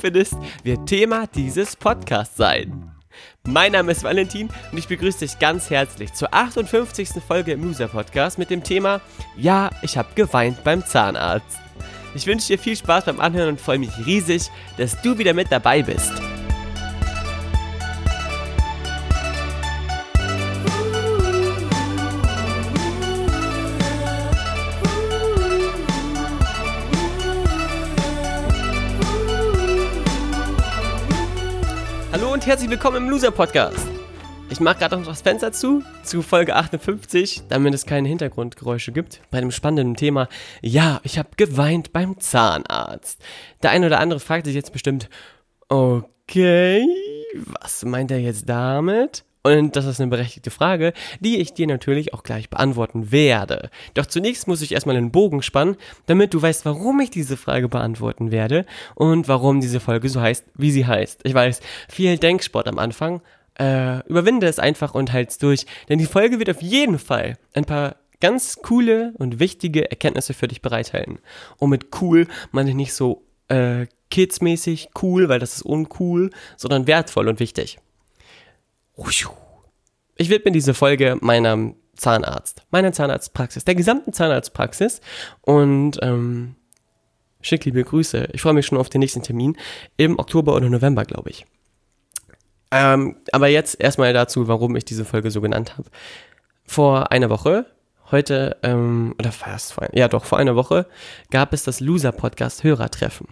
findest, wird Thema dieses Podcasts sein. Mein Name ist Valentin und ich begrüße dich ganz herzlich zur 58. Folge im Loser Podcast mit dem Thema Ja, ich habe geweint beim Zahnarzt. Ich wünsche dir viel Spaß beim Anhören und freue mich riesig, dass du wieder mit dabei bist. Herzlich willkommen im Loser Podcast. Ich mache gerade noch das Fenster zu, zu Folge 58, damit es keine Hintergrundgeräusche gibt. Bei dem spannenden Thema, ja, ich habe geweint beim Zahnarzt. Der eine oder andere fragt sich jetzt bestimmt, okay, was meint er jetzt damit? Und das ist eine berechtigte Frage, die ich dir natürlich auch gleich beantworten werde. Doch zunächst muss ich erstmal einen Bogen spannen, damit du weißt, warum ich diese Frage beantworten werde und warum diese Folge so heißt, wie sie heißt. Ich weiß, viel Denksport am Anfang. Äh, überwinde es einfach und halt's durch, denn die Folge wird auf jeden Fall ein paar ganz coole und wichtige Erkenntnisse für dich bereithalten. Und mit cool meine ich nicht so äh, kidsmäßig cool, weil das ist uncool, sondern wertvoll und wichtig. Ich widme diese Folge meinem Zahnarzt, meiner Zahnarztpraxis, der gesamten Zahnarztpraxis und ähm, schick liebe Grüße. Ich freue mich schon auf den nächsten Termin im Oktober oder November, glaube ich. Ähm, aber jetzt erstmal dazu, warum ich diese Folge so genannt habe. Vor einer Woche, heute, ähm, oder fast vor, ja doch, vor einer Woche gab es das Loser-Podcast Hörertreffen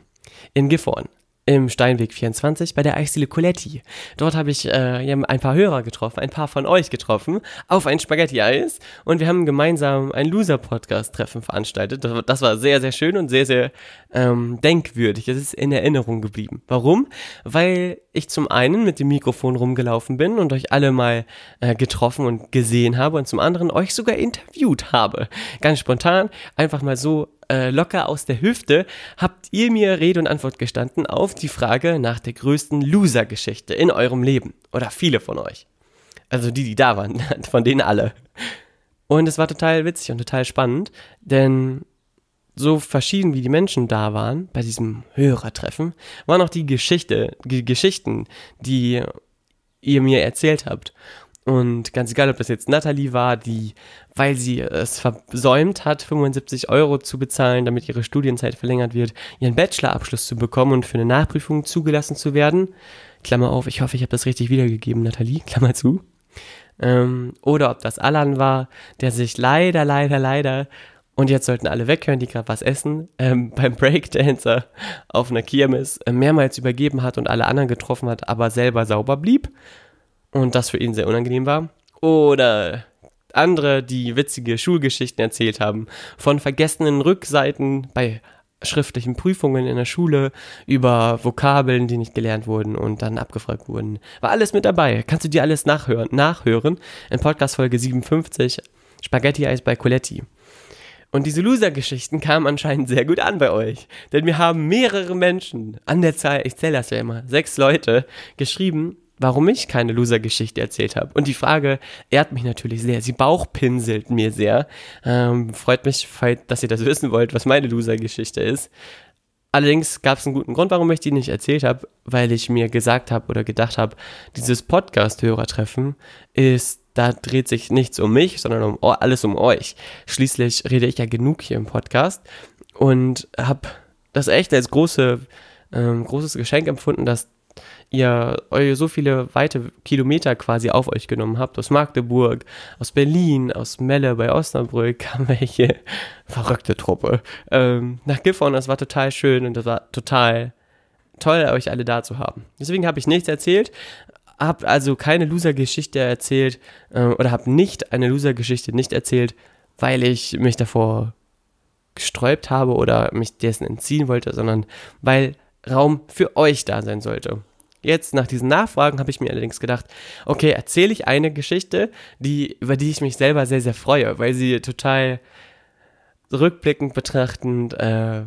in Gifhorn im Steinweg 24 bei der Eisdiele Coletti. Dort habe ich äh, ein paar Hörer getroffen, ein paar von euch getroffen, auf ein Spaghetti-Eis und wir haben gemeinsam ein Loser-Podcast-Treffen veranstaltet. Das war sehr, sehr schön und sehr, sehr ähm, denkwürdig. Es ist in Erinnerung geblieben. Warum? Weil ich zum einen mit dem Mikrofon rumgelaufen bin und euch alle mal äh, getroffen und gesehen habe und zum anderen euch sogar interviewt habe. Ganz spontan, einfach mal so äh, locker aus der Hüfte habt ihr mir Rede und Antwort gestanden auf die Frage nach der größten Loser-Geschichte in eurem Leben. Oder viele von euch. Also die, die da waren, von denen alle. Und es war total witzig und total spannend, denn so verschieden wie die Menschen da waren bei diesem Hörertreffen, waren auch die Geschichte, die Geschichten, die ihr mir erzählt habt. Und ganz egal, ob das jetzt Natalie war, die, weil sie es versäumt hat, 75 Euro zu bezahlen, damit ihre Studienzeit verlängert wird, ihren Bachelorabschluss zu bekommen und für eine Nachprüfung zugelassen zu werden. Klammer auf, ich hoffe, ich habe das richtig wiedergegeben, Nathalie, Klammer zu. Ähm, oder ob das Alan war, der sich leider, leider, leider, und jetzt sollten alle weghören, die gerade was essen, ähm, beim Breakdancer auf einer Kirmes äh, mehrmals übergeben hat und alle anderen getroffen hat, aber selber sauber blieb und das für ihn sehr unangenehm war. Oder andere, die witzige Schulgeschichten erzählt haben, von vergessenen Rückseiten bei schriftlichen Prüfungen in der Schule über Vokabeln, die nicht gelernt wurden und dann abgefragt wurden. War alles mit dabei. Kannst du dir alles nachhören, nachhören in Podcast Folge 57 Spaghetti Eis bei Coletti. Und diese Loser-Geschichten kamen anscheinend sehr gut an bei euch. Denn wir haben mehrere Menschen an der Zahl, ich zähle das ja immer, sechs Leute, geschrieben, warum ich keine Loser-Geschichte erzählt habe. Und die Frage ehrt mich natürlich sehr. Sie bauchpinselt mir sehr. Ähm, freut mich, dass ihr das wissen wollt, was meine Loser-Geschichte ist. Allerdings gab es einen guten Grund, warum ich die nicht erzählt habe, weil ich mir gesagt habe oder gedacht habe, dieses Podcast-Hörertreffen ist, da dreht sich nichts um mich, sondern um alles um euch. Schließlich rede ich ja genug hier im Podcast und habe das echt als große, ähm, großes Geschenk empfunden, dass ihr euch so viele weite Kilometer quasi auf euch genommen habt, aus Magdeburg, aus Berlin, aus Melle bei Osnabrück kam welche verrückte Truppe ähm, nach Gifhorn. Das war total schön und das war total toll, euch alle da zu haben. Deswegen habe ich nichts erzählt, habe also keine Loser-Geschichte erzählt äh, oder habe nicht eine Loser-Geschichte nicht erzählt, weil ich mich davor gesträubt habe oder mich dessen entziehen wollte, sondern weil Raum für euch da sein sollte. Jetzt nach diesen Nachfragen habe ich mir allerdings gedacht, okay, erzähle ich eine Geschichte, die, über die ich mich selber sehr, sehr freue, weil sie total rückblickend betrachtend äh,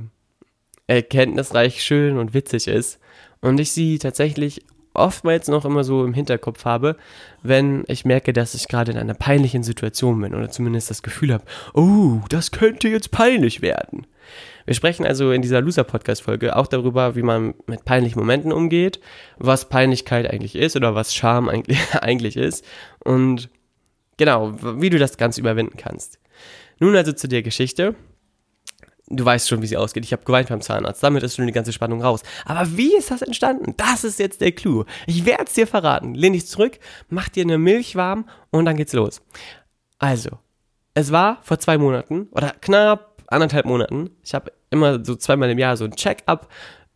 erkenntnisreich, schön und witzig ist. Und ich sie tatsächlich oftmals noch immer so im Hinterkopf habe, wenn ich merke, dass ich gerade in einer peinlichen Situation bin oder zumindest das Gefühl habe, oh, das könnte jetzt peinlich werden. Wir sprechen also in dieser Loser-Podcast-Folge auch darüber, wie man mit peinlichen Momenten umgeht, was Peinlichkeit eigentlich ist oder was Scham eigentlich, ist und genau, wie du das Ganze überwinden kannst. Nun also zu der Geschichte du weißt schon, wie sie ausgeht. Ich habe geweint beim Zahnarzt. Damit ist schon die ganze Spannung raus. Aber wie ist das entstanden? Das ist jetzt der Clou. Ich werde es dir verraten. Lehn dich zurück, mach dir eine Milch warm und dann geht's los. Also, es war vor zwei Monaten oder knapp anderthalb Monaten. Ich habe immer so zweimal im Jahr so ein Check-up,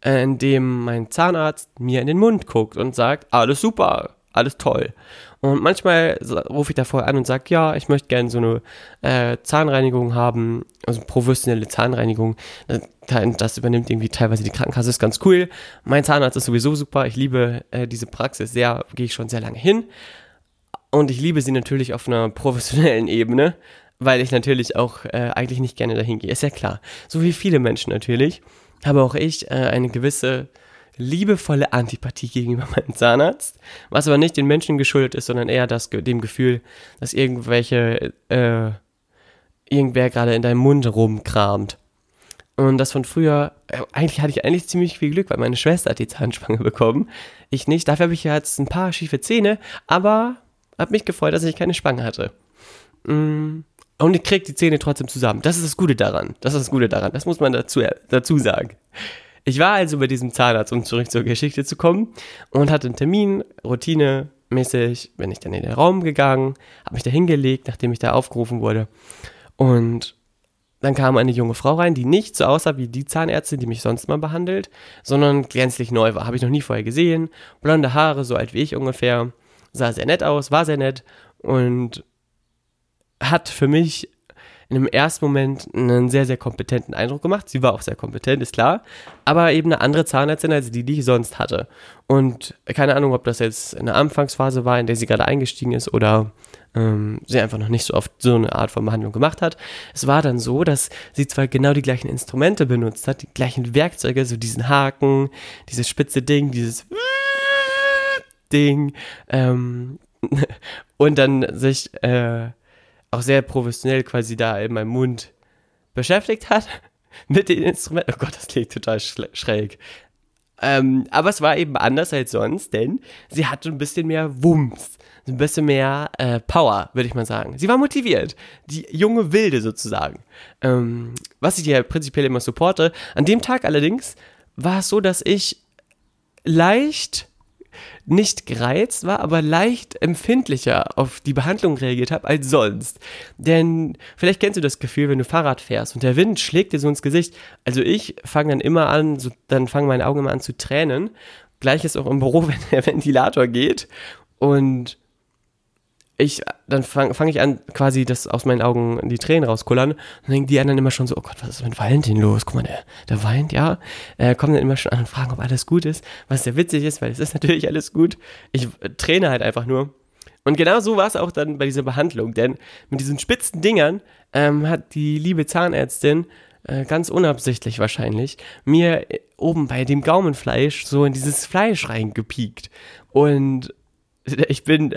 äh, in dem mein Zahnarzt mir in den Mund guckt und sagt, alles super, alles toll. Und manchmal rufe ich da vorher an und sage, ja, ich möchte gerne so eine äh, Zahnreinigung haben, also professionelle Zahnreinigung. Das übernimmt irgendwie teilweise die Krankenkasse, ist ganz cool. Mein Zahnarzt ist sowieso super. Ich liebe äh, diese Praxis sehr, gehe ich schon sehr lange hin. Und ich liebe sie natürlich auf einer professionellen Ebene, weil ich natürlich auch äh, eigentlich nicht gerne dahin gehe. Ist ja klar. So wie viele Menschen natürlich, habe auch ich äh, eine gewisse liebevolle Antipathie gegenüber meinem Zahnarzt, was aber nicht den Menschen geschuldet ist, sondern eher das, dem Gefühl, dass irgendwelche, äh, irgendwer gerade in deinem Mund rumkramt. Und das von früher, äh, eigentlich hatte ich eigentlich ziemlich viel Glück, weil meine Schwester hat die Zahnspange bekommen. Ich nicht. Dafür habe ich jetzt ein paar schiefe Zähne, aber habe mich gefreut, dass ich keine Spange hatte. Mm. Und ich kriege die Zähne trotzdem zusammen. Das ist das Gute daran. Das ist das Gute daran. Das muss man dazu, dazu sagen. Ich war also bei diesem Zahnarzt, um zurück zur Geschichte zu kommen, und hatte einen Termin, routinemäßig, bin ich dann in den Raum gegangen, habe mich da hingelegt, nachdem ich da aufgerufen wurde. Und dann kam eine junge Frau rein, die nicht so aussah wie die Zahnärztin, die mich sonst mal behandelt, sondern gänzlich neu war. Habe ich noch nie vorher gesehen. Blonde Haare, so alt wie ich ungefähr. Sah sehr nett aus, war sehr nett und hat für mich in dem ersten Moment einen sehr, sehr kompetenten Eindruck gemacht. Sie war auch sehr kompetent, ist klar. Aber eben eine andere Zahnärztin als die, die ich sonst hatte. Und keine Ahnung, ob das jetzt in der Anfangsphase war, in der sie gerade eingestiegen ist oder ähm, sie einfach noch nicht so oft so eine Art von Behandlung gemacht hat. Es war dann so, dass sie zwar genau die gleichen Instrumente benutzt hat, die gleichen Werkzeuge, so diesen Haken, dieses spitze Ding, dieses Ding, ähm, und dann sich äh, auch sehr professionell quasi da in meinem Mund beschäftigt hat mit den Instrumenten. Oh Gott, das klingt total schräg. Ähm, aber es war eben anders als sonst, denn sie hatte ein bisschen mehr Wumms, ein bisschen mehr äh, Power, würde ich mal sagen. Sie war motiviert, die junge Wilde sozusagen. Ähm, was ich ja prinzipiell immer supporte. An dem Tag allerdings war es so, dass ich leicht nicht gereizt war, aber leicht empfindlicher auf die Behandlung reagiert habe als sonst. Denn vielleicht kennst du das Gefühl, wenn du Fahrrad fährst und der Wind schlägt dir so ins Gesicht. Also ich fange dann immer an, so, dann fangen meine Augen immer an zu tränen. Gleiches auch im Büro, wenn der Ventilator geht. Und ich, dann fange fang ich an, quasi, dass aus meinen Augen die Tränen rauskullern. Und dann denken die anderen immer schon so, oh Gott, was ist mit Valentin los? Guck mal, der, der weint, ja. Äh, kommen dann immer schon an und fragen, ob alles gut ist, was sehr witzig ist, weil es ist natürlich alles gut. Ich äh, träne halt einfach nur. Und genau so war es auch dann bei dieser Behandlung, denn mit diesen spitzen Dingern ähm, hat die liebe Zahnärztin äh, ganz unabsichtlich wahrscheinlich, mir äh, oben bei dem Gaumenfleisch so in dieses Fleisch reingepiekt. Und ich bin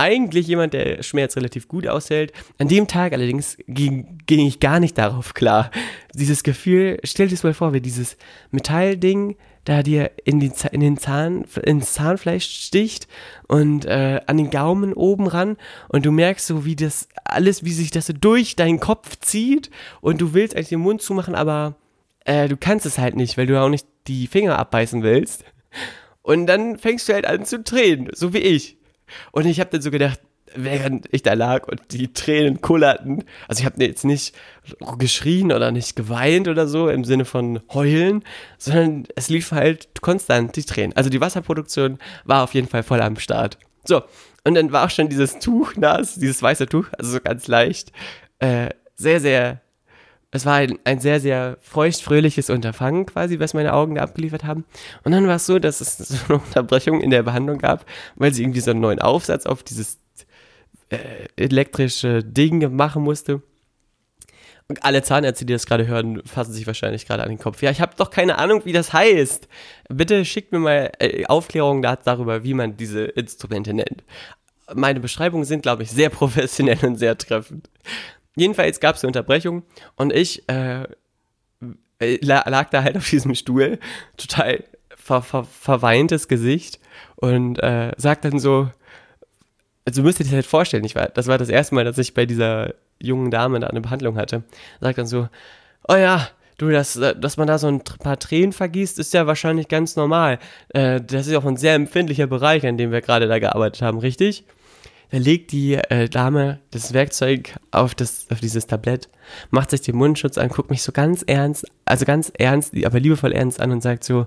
eigentlich jemand, der Schmerz relativ gut aushält. An dem Tag allerdings ging, ging ich gar nicht darauf klar. Dieses Gefühl, stell dir das mal vor, wie dieses Metallding da dir in, die, in den Zahn, ins Zahnfleisch sticht und äh, an den Gaumen oben ran und du merkst so, wie das alles, wie sich das so durch deinen Kopf zieht und du willst eigentlich den Mund zumachen, aber äh, du kannst es halt nicht, weil du auch nicht die Finger abbeißen willst. Und dann fängst du halt an zu tränen, so wie ich. Und ich habe dann so gedacht, während ich da lag und die Tränen kullerten, also ich habe jetzt nicht geschrien oder nicht geweint oder so im Sinne von heulen, sondern es lief halt konstant die Tränen. Also die Wasserproduktion war auf jeden Fall voll am Start. So, und dann war auch schon dieses Tuch nass, dieses weiße Tuch, also so ganz leicht, äh, sehr, sehr es war ein, ein sehr, sehr feuchtfröhliches Unterfangen quasi, was meine Augen da abgeliefert haben. Und dann war es so, dass es so eine Unterbrechung in der Behandlung gab, weil sie irgendwie so einen neuen Aufsatz auf dieses äh, elektrische Ding machen musste. Und alle Zahnärzte, die das gerade hören, fassen sich wahrscheinlich gerade an den Kopf. Ja, ich habe doch keine Ahnung, wie das heißt. Bitte schickt mir mal äh, Aufklärungen darüber, wie man diese Instrumente nennt. Meine Beschreibungen sind, glaube ich, sehr professionell und sehr treffend. Jedenfalls gab es eine Unterbrechung und ich äh, lag da halt auf diesem Stuhl, total ver ver verweintes Gesicht und äh, sagt dann so, also müsst ihr dir halt vorstellen, ich war, das war das erste Mal, dass ich bei dieser jungen Dame da eine Behandlung hatte, sagt dann so, oh ja, du, dass, dass man da so ein paar Tränen vergießt, ist ja wahrscheinlich ganz normal. Äh, das ist auch ein sehr empfindlicher Bereich, an dem wir gerade da gearbeitet haben, richtig? Da legt die äh, Dame das Werkzeug auf, das, auf dieses Tablett, macht sich den Mundschutz an, guckt mich so ganz ernst, also ganz ernst, aber liebevoll ernst an und sagt so,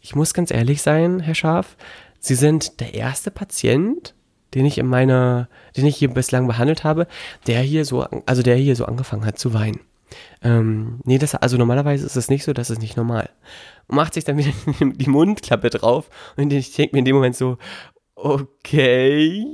ich muss ganz ehrlich sein, Herr Scharf, Sie sind der erste Patient, den ich in meiner, den ich hier bislang behandelt habe, der hier so, also der hier so angefangen hat zu weinen. Ähm, nee, das, also normalerweise ist es nicht so, das ist nicht normal. Und macht sich dann wieder die Mundklappe drauf und ich denke mir in dem Moment so, okay,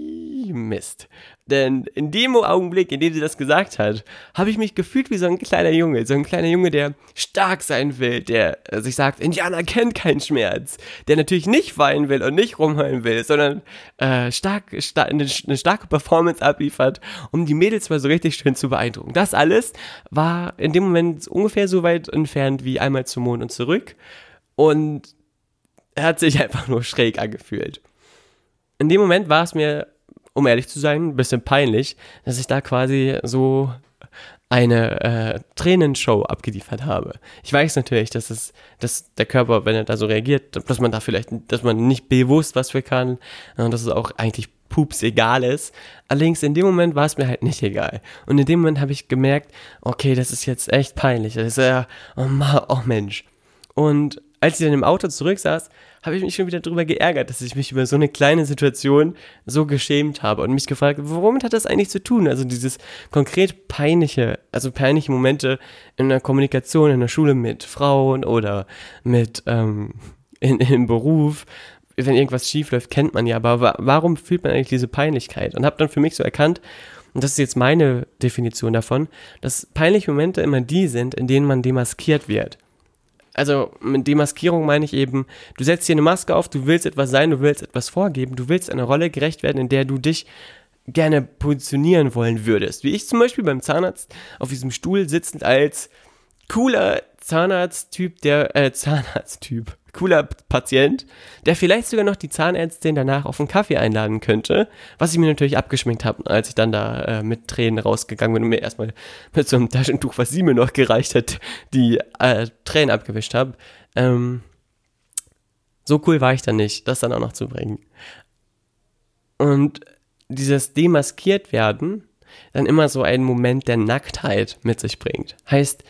Mist. Denn in dem Augenblick, in dem sie das gesagt hat, habe ich mich gefühlt wie so ein kleiner Junge. So ein kleiner Junge, der stark sein will, der sich sagt, Indianer kennt keinen Schmerz. Der natürlich nicht weinen will und nicht rumheulen will, sondern äh, stark, star eine, eine starke Performance abliefert, um die Mädels mal so richtig schön zu beeindrucken. Das alles war in dem Moment ungefähr so weit entfernt wie einmal zum Mond und zurück. Und er hat sich einfach nur schräg angefühlt. In dem Moment war es mir um ehrlich zu sein, ein bisschen peinlich, dass ich da quasi so eine äh, Tränenshow abgeliefert habe. Ich weiß natürlich, dass es, dass der Körper, wenn er da so reagiert, dass man da vielleicht, dass man nicht bewusst was für kann und dass es auch eigentlich pups egal ist. Allerdings in dem Moment war es mir halt nicht egal. Und in dem Moment habe ich gemerkt, okay, das ist jetzt echt peinlich. Das ist ja, oh, oh Mensch. Und als ich dann im Auto zurück saß, habe ich mich schon wieder darüber geärgert, dass ich mich über so eine kleine Situation so geschämt habe und mich gefragt, womit hat das eigentlich zu tun? Also dieses konkret peinliche, also peinliche Momente in der Kommunikation in der Schule mit Frauen oder mit ähm, im Beruf, wenn irgendwas schief läuft, kennt man ja, aber warum fühlt man eigentlich diese Peinlichkeit? Und habe dann für mich so erkannt, und das ist jetzt meine Definition davon, dass peinliche Momente immer die sind, in denen man demaskiert wird also mit Demaskierung meine ich eben, du setzt dir eine Maske auf, du willst etwas sein, du willst etwas vorgeben, du willst einer Rolle gerecht werden, in der du dich gerne positionieren wollen würdest. Wie ich zum Beispiel beim Zahnarzt auf diesem Stuhl sitzend als cooler Zahnarzttyp, der, äh, Zahnarzttyp, cooler Patient, der vielleicht sogar noch die Zahnärztin danach auf einen Kaffee einladen könnte, was ich mir natürlich abgeschminkt habe, als ich dann da äh, mit Tränen rausgegangen bin und mir erstmal mit so einem Taschentuch, was sie mir noch gereicht hat, die äh, Tränen abgewischt habe. Ähm, so cool war ich dann nicht, das dann auch noch zu bringen. Und dieses demaskiert werden dann immer so einen Moment der Nacktheit mit sich bringt. Heißt,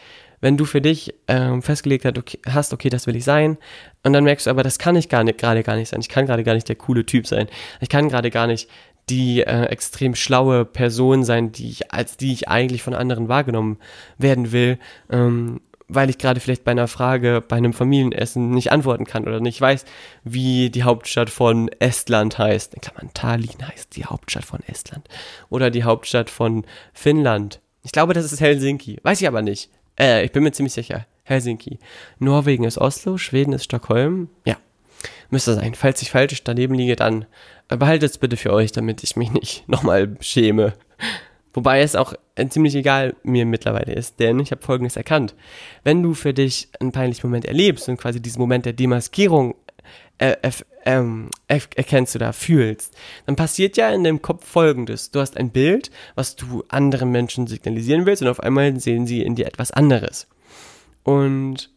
wenn du für dich ähm, festgelegt hast okay, hast, okay, das will ich sein, und dann merkst du aber, das kann ich gar nicht, gerade gar nicht sein. Ich kann gerade gar nicht der coole Typ sein. Ich kann gerade gar nicht die äh, extrem schlaue Person sein, die ich, als die ich eigentlich von anderen wahrgenommen werden will, ähm, weil ich gerade vielleicht bei einer Frage, bei einem Familienessen nicht antworten kann oder nicht weiß, wie die Hauptstadt von Estland heißt. In Klammern, Tallinn heißt die Hauptstadt von Estland. Oder die Hauptstadt von Finnland. Ich glaube, das ist Helsinki. Weiß ich aber nicht. Äh, ich bin mir ziemlich sicher. Helsinki. Norwegen ist Oslo, Schweden ist Stockholm. Ja, müsste sein. Falls ich falsch daneben liege, dann behaltet es bitte für euch, damit ich mich nicht nochmal schäme. Wobei es auch ziemlich egal mir mittlerweile ist, denn ich habe Folgendes erkannt. Wenn du für dich einen peinlichen Moment erlebst und quasi diesen Moment der Demaskierung äh, ähm, erkennst du da, fühlst, dann passiert ja in deinem Kopf Folgendes. Du hast ein Bild, was du anderen Menschen signalisieren willst und auf einmal sehen sie in dir etwas anderes. Und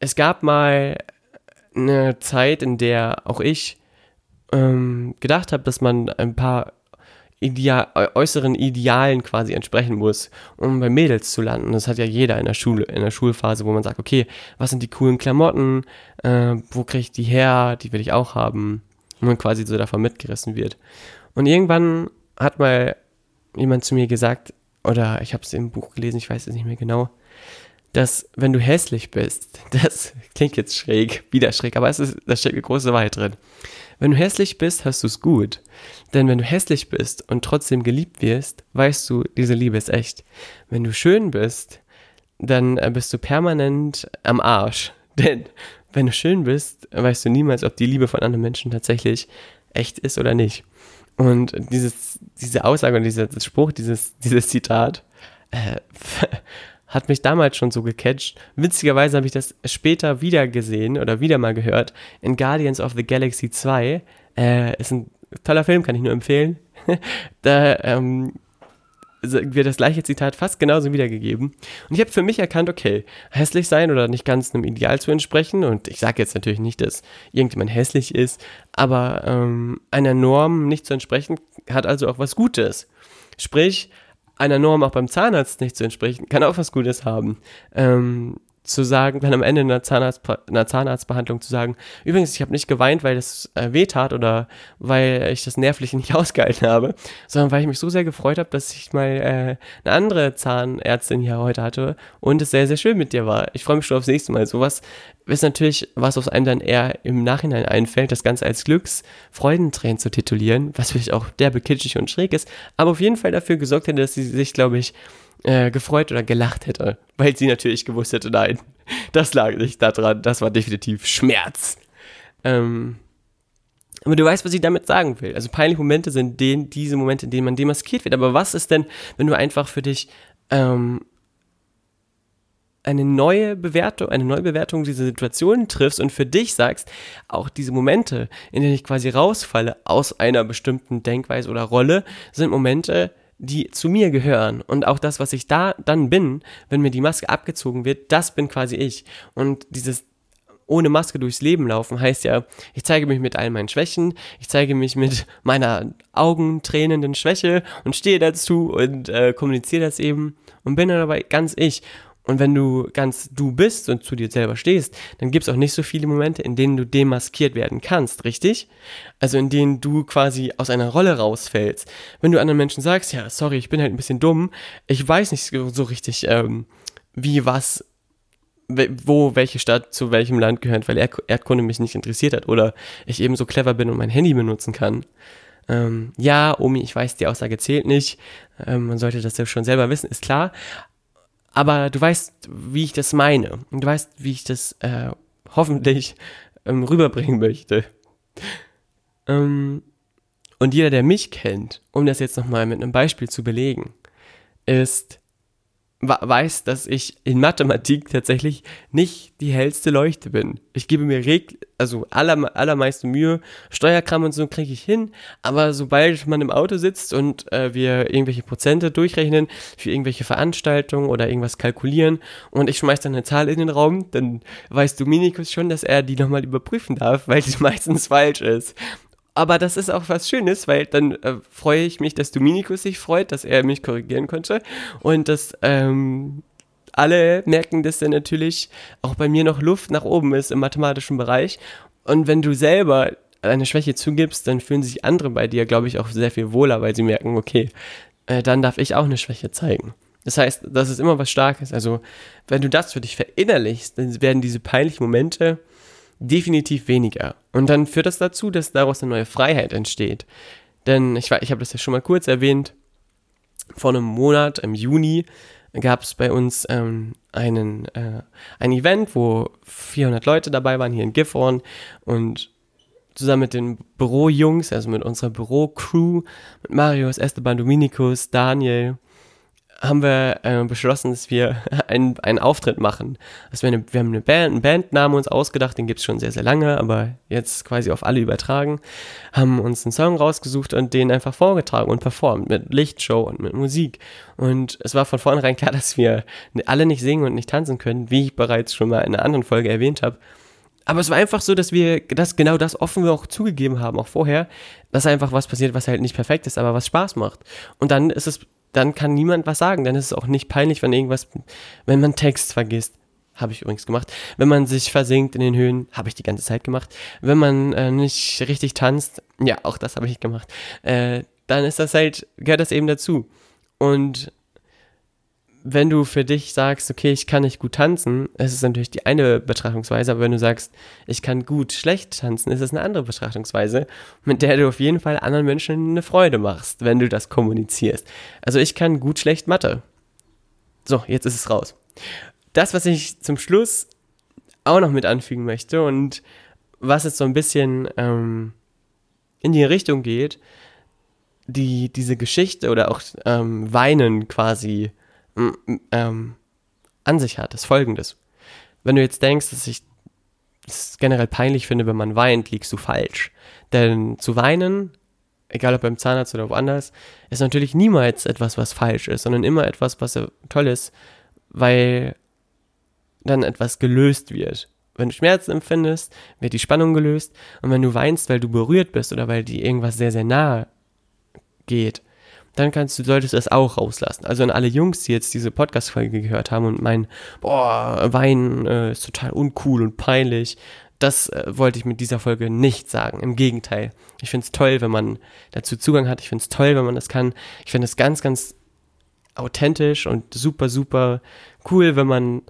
es gab mal eine Zeit, in der auch ich ähm, gedacht habe, dass man ein paar Ideal, äußeren Idealen quasi entsprechen muss, um bei Mädels zu landen. Das hat ja jeder in der Schule, in der Schulphase, wo man sagt, okay, was sind die coolen Klamotten, äh, wo kriege ich die her, die will ich auch haben, und man quasi so davon mitgerissen wird. Und irgendwann hat mal jemand zu mir gesagt, oder ich habe es im Buch gelesen, ich weiß es nicht mehr genau, dass wenn du hässlich bist, das klingt jetzt schräg, wieder schräg, aber es ist, da steckt eine große Wahrheit drin. Wenn du hässlich bist, hast du es gut. Denn wenn du hässlich bist und trotzdem geliebt wirst, weißt du, diese Liebe ist echt. Wenn du schön bist, dann äh, bist du permanent am Arsch. Denn wenn du schön bist, weißt du niemals, ob die Liebe von anderen Menschen tatsächlich echt ist oder nicht. Und dieses, diese Aussage und dieser Spruch, dieses, dieses Zitat, äh, hat mich damals schon so gecatcht. Witzigerweise habe ich das später wieder gesehen oder wieder mal gehört in Guardians of the Galaxy 2. Äh, ist ein toller Film, kann ich nur empfehlen. da ähm, wird das gleiche Zitat fast genauso wiedergegeben. Und ich habe für mich erkannt, okay, hässlich sein oder nicht ganz einem Ideal zu entsprechen. Und ich sage jetzt natürlich nicht, dass irgendjemand hässlich ist, aber ähm, einer Norm nicht zu entsprechen, hat also auch was Gutes. Sprich, einer Norm auch beim Zahnarzt nicht zu entsprechen, kann auch was Gutes haben. Ähm, zu sagen, dann am Ende einer, Zahnarzt, einer Zahnarztbehandlung zu sagen, übrigens, ich habe nicht geweint, weil es äh, weh tat oder weil ich das nervlich nicht ausgehalten habe, sondern weil ich mich so sehr gefreut habe, dass ich mal äh, eine andere Zahnärztin hier heute hatte und es sehr, sehr schön mit dir war. Ich freue mich schon aufs nächste Mal. Sowas ist natürlich, was aus einem dann eher im Nachhinein einfällt, das Ganze als Glücksfreudentränen zu titulieren, was vielleicht auch derbe kitschig und schräg ist, aber auf jeden Fall dafür gesorgt hätte, dass sie sich, glaube ich, äh, gefreut oder gelacht hätte, weil sie natürlich gewusst hätte, nein, das lag nicht daran, das war definitiv Schmerz. Ähm, aber du weißt, was ich damit sagen will. Also peinliche Momente sind den, diese Momente, in denen man demaskiert wird. Aber was ist denn, wenn du einfach für dich ähm, eine neue Bewertung, eine neue Bewertung dieser Situation triffst und für dich sagst, auch diese Momente, in denen ich quasi rausfalle aus einer bestimmten Denkweise oder Rolle, sind Momente, die zu mir gehören. Und auch das, was ich da dann bin, wenn mir die Maske abgezogen wird, das bin quasi ich. Und dieses ohne Maske durchs Leben laufen heißt ja, ich zeige mich mit all meinen Schwächen, ich zeige mich mit meiner augentränenden Schwäche und stehe dazu und äh, kommuniziere das eben und bin dann dabei ganz ich. Und wenn du ganz du bist und zu dir selber stehst, dann gibt es auch nicht so viele Momente, in denen du demaskiert werden kannst, richtig? Also in denen du quasi aus einer Rolle rausfällst. Wenn du anderen Menschen sagst, ja, sorry, ich bin halt ein bisschen dumm, ich weiß nicht so richtig, ähm, wie was, wo welche Stadt zu welchem Land gehört, weil Erdkunde mich nicht interessiert hat oder ich eben so clever bin und mein Handy benutzen kann. Ähm, ja, Omi, ich weiß, die Aussage zählt nicht. Ähm, man sollte das ja schon selber wissen, ist klar. Aber du weißt, wie ich das meine. Und du weißt, wie ich das äh, hoffentlich ähm, rüberbringen möchte. Ähm, und jeder, der mich kennt, um das jetzt nochmal mit einem Beispiel zu belegen, ist, weiß, dass ich in Mathematik tatsächlich nicht die hellste Leuchte bin. Ich gebe mir reg also aller, allermeiste Mühe, Steuerkram und so kriege ich hin, aber sobald man im Auto sitzt und äh, wir irgendwelche Prozente durchrechnen für irgendwelche Veranstaltungen oder irgendwas kalkulieren und ich schmeiß dann eine Zahl in den Raum, dann weißt Dominikus schon, dass er die nochmal überprüfen darf, weil die meistens falsch ist. Aber das ist auch was Schönes, weil dann äh, freue ich mich, dass Dominikus sich freut, dass er mich korrigieren konnte und dass ähm, alle merken, dass da natürlich auch bei mir noch Luft nach oben ist im mathematischen Bereich. Und wenn du selber eine Schwäche zugibst, dann fühlen sich andere bei dir, glaube ich, auch sehr viel wohler, weil sie merken, okay, äh, dann darf ich auch eine Schwäche zeigen. Das heißt, das ist immer was Starkes. Also, wenn du das für dich verinnerlichst, dann werden diese peinlichen Momente definitiv weniger. Und dann führt das dazu, dass daraus eine neue Freiheit entsteht. Denn ich, ich habe das ja schon mal kurz erwähnt, vor einem Monat, im Juni, gab es bei uns ähm, einen, äh, ein Event, wo 400 Leute dabei waren hier in Gifhorn und zusammen mit den Bürojungs, also mit unserer Bürocrew, mit Marius, Esteban, Dominikus, Daniel, haben wir äh, beschlossen, dass wir einen, einen Auftritt machen. Also wir, eine, wir haben eine Band, einen Bandnamen uns ausgedacht, den gibt es schon sehr, sehr lange, aber jetzt quasi auf alle übertragen, haben uns einen Song rausgesucht und den einfach vorgetragen und performt mit Lichtshow und mit Musik. Und es war von vornherein klar, dass wir alle nicht singen und nicht tanzen können, wie ich bereits schon mal in einer anderen Folge erwähnt habe. Aber es war einfach so, dass wir das genau das offen auch zugegeben haben, auch vorher, dass einfach was passiert, was halt nicht perfekt ist, aber was Spaß macht. Und dann ist es dann kann niemand was sagen. Dann ist es auch nicht peinlich, wenn irgendwas, wenn man Text vergisst. Habe ich übrigens gemacht. Wenn man sich versinkt in den Höhen, habe ich die ganze Zeit gemacht. Wenn man äh, nicht richtig tanzt, ja, auch das habe ich gemacht. Äh, dann ist das halt, gehört das eben dazu. Und wenn du für dich sagst, okay, ich kann nicht gut tanzen, ist es natürlich die eine Betrachtungsweise, aber wenn du sagst, ich kann gut schlecht tanzen, ist es eine andere Betrachtungsweise, mit der du auf jeden Fall anderen Menschen eine Freude machst, wenn du das kommunizierst. Also ich kann gut schlecht Mathe. So, jetzt ist es raus. Das, was ich zum Schluss auch noch mit anfügen möchte und was jetzt so ein bisschen ähm, in die Richtung geht, die diese Geschichte oder auch ähm, Weinen quasi ähm, an sich hat, ist folgendes. Wenn du jetzt denkst, dass ich es generell peinlich finde, wenn man weint, liegst du falsch. Denn zu weinen, egal ob beim Zahnarzt oder woanders, ist natürlich niemals etwas, was falsch ist, sondern immer etwas, was toll ist, weil dann etwas gelöst wird. Wenn du Schmerzen empfindest, wird die Spannung gelöst. Und wenn du weinst, weil du berührt bist oder weil dir irgendwas sehr, sehr nahe geht, dann kannst du, solltest du das auch rauslassen. Also an alle Jungs, die jetzt diese Podcast-Folge gehört haben und meinen, boah, Weinen äh, ist total uncool und peinlich. Das äh, wollte ich mit dieser Folge nicht sagen. Im Gegenteil. Ich finde es toll, wenn man dazu Zugang hat. Ich finde es toll, wenn man das kann. Ich finde es ganz, ganz authentisch und super, super cool, wenn man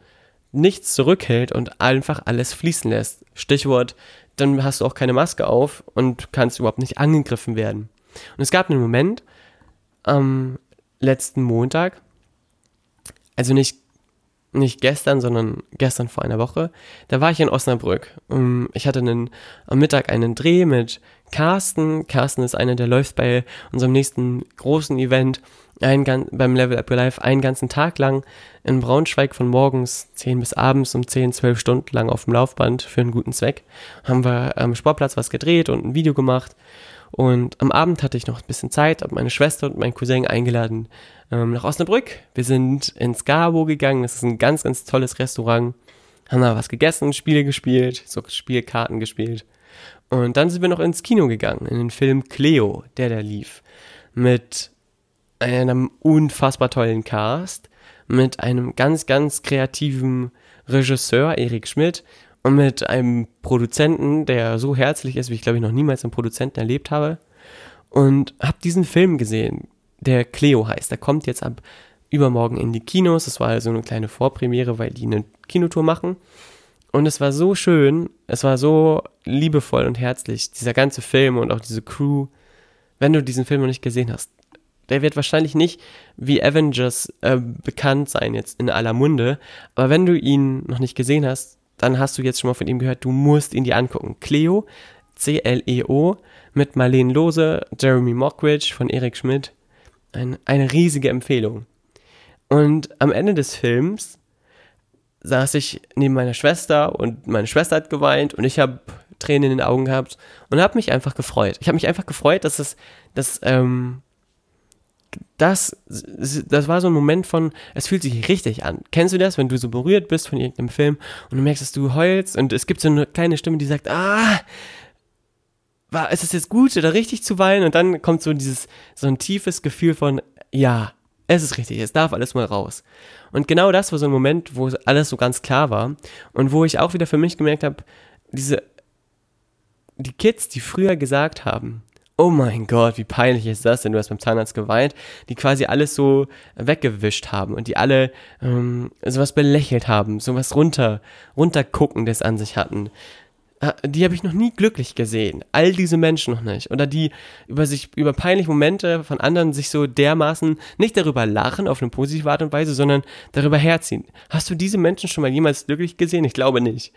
nichts zurückhält und einfach alles fließen lässt. Stichwort, dann hast du auch keine Maske auf und kannst überhaupt nicht angegriffen werden. Und es gab einen Moment am letzten Montag, also nicht, nicht gestern, sondern gestern vor einer Woche, da war ich in Osnabrück. Ich hatte einen, am Mittag einen Dreh mit Carsten. Carsten ist einer, der läuft bei unserem nächsten großen Event ein, beim Level Up Your Life einen ganzen Tag lang in Braunschweig von morgens 10 bis abends um 10, 12 Stunden lang auf dem Laufband für einen guten Zweck. Haben wir am Sportplatz was gedreht und ein Video gemacht und am Abend hatte ich noch ein bisschen Zeit, habe meine Schwester und meinen Cousin eingeladen ähm, nach Osnabrück. Wir sind ins Gabo gegangen, das ist ein ganz, ganz tolles Restaurant. Haben da was gegessen, Spiele gespielt, so Spielkarten gespielt. Und dann sind wir noch ins Kino gegangen, in den Film Cleo, der da lief. Mit einem unfassbar tollen Cast, mit einem ganz, ganz kreativen Regisseur, Erik Schmidt, mit einem Produzenten, der so herzlich ist, wie ich glaube ich noch niemals einen Produzenten erlebt habe. Und habe diesen Film gesehen, der Cleo heißt. Der kommt jetzt ab übermorgen in die Kinos. Das war also eine kleine Vorpremiere, weil die eine Kinotour machen. Und es war so schön, es war so liebevoll und herzlich, dieser ganze Film und auch diese Crew. Wenn du diesen Film noch nicht gesehen hast, der wird wahrscheinlich nicht wie Avengers äh, bekannt sein jetzt in aller Munde, aber wenn du ihn noch nicht gesehen hast, dann hast du jetzt schon mal von ihm gehört, du musst ihn dir angucken. Cleo, C-L-E-O, mit Marlene Lose, Jeremy Mockridge von Erik Schmidt. Ein, eine riesige Empfehlung. Und am Ende des Films saß ich neben meiner Schwester und meine Schwester hat geweint und ich habe Tränen in den Augen gehabt und habe mich einfach gefreut. Ich habe mich einfach gefreut, dass es, dass ähm, das, das war so ein Moment von, es fühlt sich richtig an. Kennst du das, wenn du so berührt bist von irgendeinem Film und du merkst, dass du heulst und es gibt so eine kleine Stimme, die sagt, ah, war, ist es jetzt gut oder richtig zu weinen? Und dann kommt so dieses, so ein tiefes Gefühl von, ja, es ist richtig, es darf alles mal raus. Und genau das war so ein Moment, wo alles so ganz klar war und wo ich auch wieder für mich gemerkt habe, diese, die Kids, die früher gesagt haben, oh mein Gott, wie peinlich ist das denn, du hast beim Zahnarzt geweint, die quasi alles so weggewischt haben und die alle ähm, sowas belächelt haben, sowas runter, runterguckendes an sich hatten. Äh, die habe ich noch nie glücklich gesehen. All diese Menschen noch nicht. Oder die über sich, über peinliche Momente von anderen sich so dermaßen nicht darüber lachen auf eine positive Art und Weise, sondern darüber herziehen. Hast du diese Menschen schon mal jemals glücklich gesehen? Ich glaube nicht.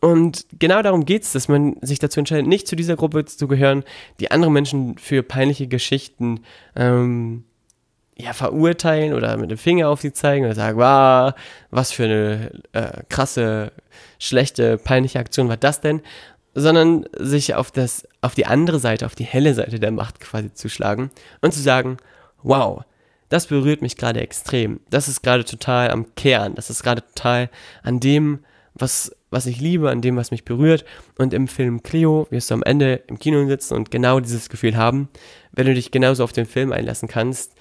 Und genau darum geht es, dass man sich dazu entscheidet, nicht zu dieser Gruppe zu gehören, die andere Menschen für peinliche Geschichten ähm, ja, verurteilen oder mit dem Finger auf sie zeigen oder sagen, wow, was für eine äh, krasse, schlechte, peinliche Aktion war das denn? Sondern sich auf, das, auf die andere Seite, auf die helle Seite der Macht quasi zu schlagen und zu sagen, wow, das berührt mich gerade extrem. Das ist gerade total am Kern. Das ist gerade total an dem, was was ich liebe, an dem, was mich berührt. Und im Film Cleo wirst du am Ende im Kino sitzen und genau dieses Gefühl haben, wenn du dich genauso auf den Film einlassen kannst.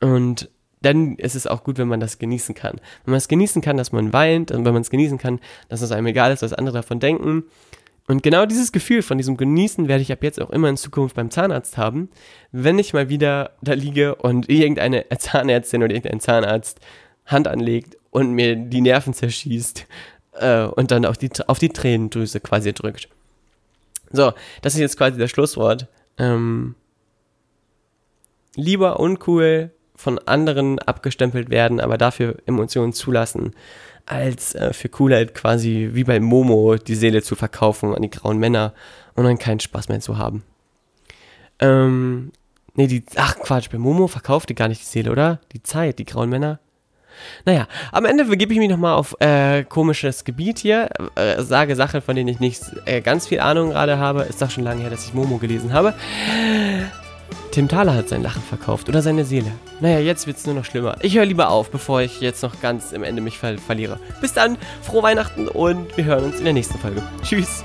Und dann ist es auch gut, wenn man das genießen kann. Wenn man es genießen kann, dass man weint und wenn man es genießen kann, dass es einem egal ist, was andere davon denken. Und genau dieses Gefühl von diesem Genießen werde ich ab jetzt auch immer in Zukunft beim Zahnarzt haben, wenn ich mal wieder da liege und irgendeine Zahnärztin oder irgendein Zahnarzt Hand anlegt und mir die Nerven zerschießt äh, und dann auf die, auf die Tränendrüse quasi drückt. So, das ist jetzt quasi das Schlusswort. Ähm, lieber uncool von anderen abgestempelt werden, aber dafür Emotionen zulassen, als äh, für Coolheit quasi wie bei Momo die Seele zu verkaufen an die grauen Männer und dann keinen Spaß mehr zu haben. Ähm, nee, die, ach Quatsch, bei Momo verkauft die gar nicht die Seele, oder? Die Zeit, die grauen Männer. Naja, am Ende begebe ich mich nochmal auf äh, komisches Gebiet hier, äh, sage Sachen, von denen ich nicht äh, ganz viel Ahnung gerade habe. Ist doch schon lange her, dass ich Momo gelesen habe. Tim Thaler hat sein Lachen verkauft oder seine Seele. Naja, jetzt wird es nur noch schlimmer. Ich höre lieber auf, bevor ich jetzt noch ganz im Ende mich ver verliere. Bis dann, frohe Weihnachten und wir hören uns in der nächsten Folge. Tschüss.